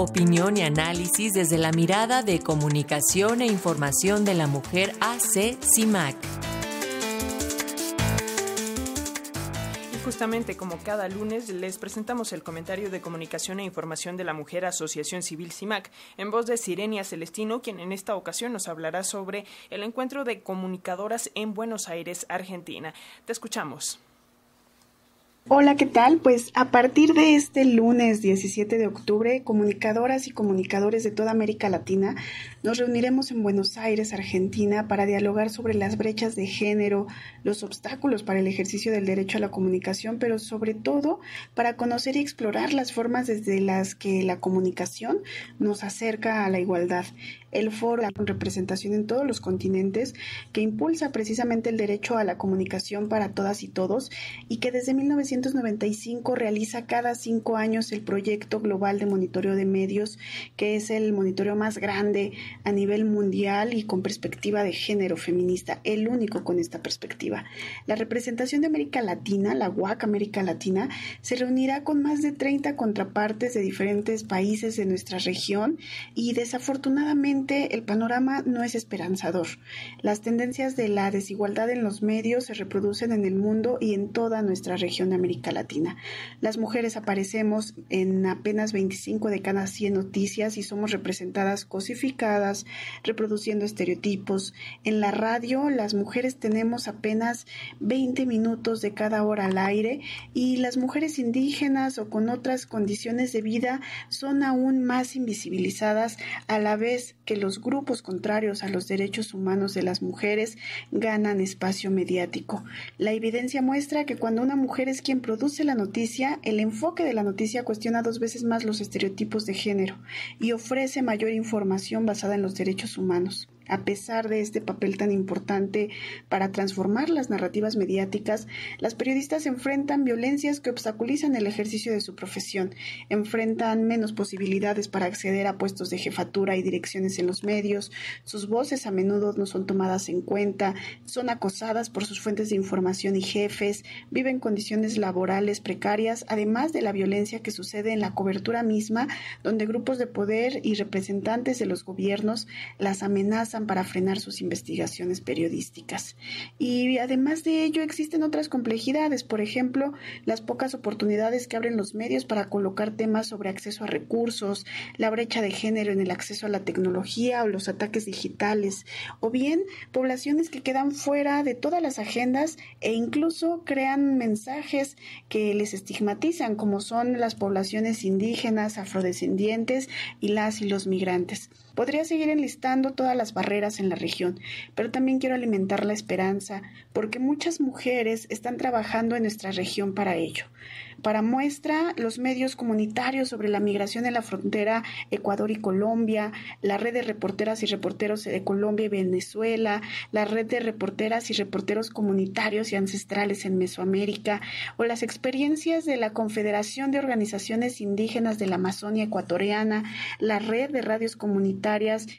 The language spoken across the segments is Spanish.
Opinión y análisis desde la mirada de comunicación e información de la mujer AC CIMAC. Y justamente como cada lunes les presentamos el comentario de comunicación e información de la mujer Asociación Civil CIMAC en voz de Sirenia Celestino, quien en esta ocasión nos hablará sobre el encuentro de comunicadoras en Buenos Aires, Argentina. Te escuchamos. Hola, ¿qué tal? Pues a partir de este lunes 17 de octubre, comunicadoras y comunicadores de toda América Latina nos reuniremos en Buenos Aires, Argentina, para dialogar sobre las brechas de género, los obstáculos para el ejercicio del derecho a la comunicación, pero sobre todo para conocer y explorar las formas desde las que la comunicación nos acerca a la igualdad el foro con representación en todos los continentes que impulsa precisamente el derecho a la comunicación para todas y todos y que desde 1995 realiza cada cinco años el proyecto global de monitoreo de medios, que es el monitoreo más grande a nivel mundial y con perspectiva de género feminista, el único con esta perspectiva. La representación de América Latina, la UAC América Latina, se reunirá con más de 30 contrapartes de diferentes países de nuestra región y desafortunadamente el panorama no es esperanzador. Las tendencias de la desigualdad en los medios se reproducen en el mundo y en toda nuestra región de América Latina. Las mujeres aparecemos en apenas 25 de cada 100 noticias y somos representadas cosificadas, reproduciendo estereotipos. En la radio, las mujeres tenemos apenas 20 minutos de cada hora al aire y las mujeres indígenas o con otras condiciones de vida son aún más invisibilizadas a la vez que los grupos contrarios a los derechos humanos de las mujeres ganan espacio mediático. La evidencia muestra que cuando una mujer es quien produce la noticia, el enfoque de la noticia cuestiona dos veces más los estereotipos de género y ofrece mayor información basada en los derechos humanos a pesar de este papel tan importante para transformar las narrativas mediáticas, las periodistas enfrentan violencias que obstaculizan el ejercicio de su profesión, enfrentan menos posibilidades para acceder a puestos de jefatura y direcciones en los medios, sus voces a menudo no son tomadas en cuenta, son acosadas por sus fuentes de información y jefes, viven condiciones laborales precarias, además de la violencia que sucede en la cobertura misma, donde grupos de poder y representantes de los gobiernos las amenazan para frenar sus investigaciones periodísticas. Y además de ello existen otras complejidades, por ejemplo, las pocas oportunidades que abren los medios para colocar temas sobre acceso a recursos, la brecha de género en el acceso a la tecnología o los ataques digitales, o bien poblaciones que quedan fuera de todas las agendas e incluso crean mensajes que les estigmatizan, como son las poblaciones indígenas, afrodescendientes y las y los migrantes. Podría seguir enlistando todas las barreras en la región, pero también quiero alimentar la esperanza porque muchas mujeres están trabajando en nuestra región para ello. Para muestra, los medios comunitarios sobre la migración en la frontera Ecuador y Colombia, la red de reporteras y reporteros de Colombia y Venezuela, la red de reporteras y reporteros comunitarios y ancestrales en Mesoamérica, o las experiencias de la Confederación de Organizaciones Indígenas de la Amazonia Ecuatoriana, la red de radios comunitarias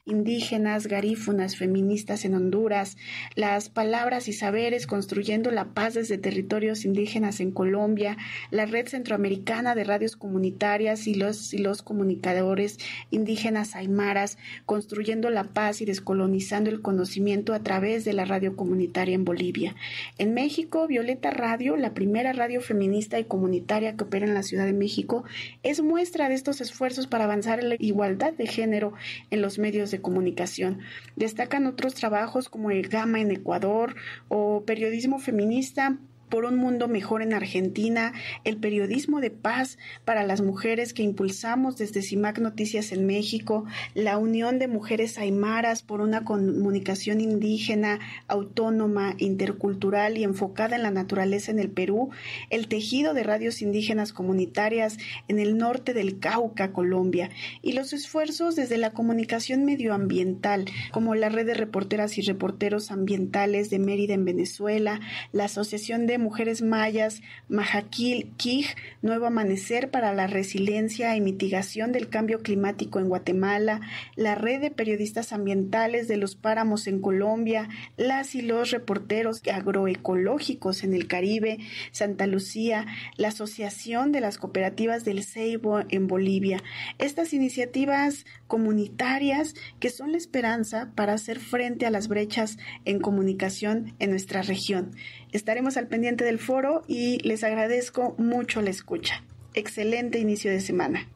indígenas, garífunas, feministas en Honduras, las palabras y saberes construyendo la paz desde territorios indígenas en Colombia, la Red Centroamericana de Radios Comunitarias y los, y los comunicadores indígenas aymaras, construyendo la paz y descolonizando el conocimiento a través de la radio comunitaria en Bolivia. En México, Violeta Radio, la primera radio feminista y comunitaria que opera en la Ciudad de México, es muestra de estos esfuerzos para avanzar en la igualdad de género los medios de comunicación. Destacan otros trabajos como el Gama en Ecuador o periodismo feminista por un mundo mejor en Argentina, el periodismo de paz para las mujeres que impulsamos desde CIMAC Noticias en México, la Unión de Mujeres Aymaras por una comunicación indígena, autónoma, intercultural y enfocada en la naturaleza en el Perú, el tejido de radios indígenas comunitarias en el norte del Cauca, Colombia, y los esfuerzos desde la comunicación medioambiental, como la red de reporteras y reporteros ambientales de Mérida en Venezuela, la Asociación de Mujeres Mayas, Majaquil Quij, Nuevo Amanecer para la Resiliencia y Mitigación del Cambio Climático en Guatemala, la Red de Periodistas Ambientales de los Páramos en Colombia, las y los reporteros agroecológicos en el Caribe, Santa Lucía, la Asociación de las Cooperativas del Ceibo en Bolivia. Estas iniciativas comunitarias que son la esperanza para hacer frente a las brechas en comunicación en nuestra región. Estaremos al pendiente del foro y les agradezco mucho la escucha. Excelente inicio de semana.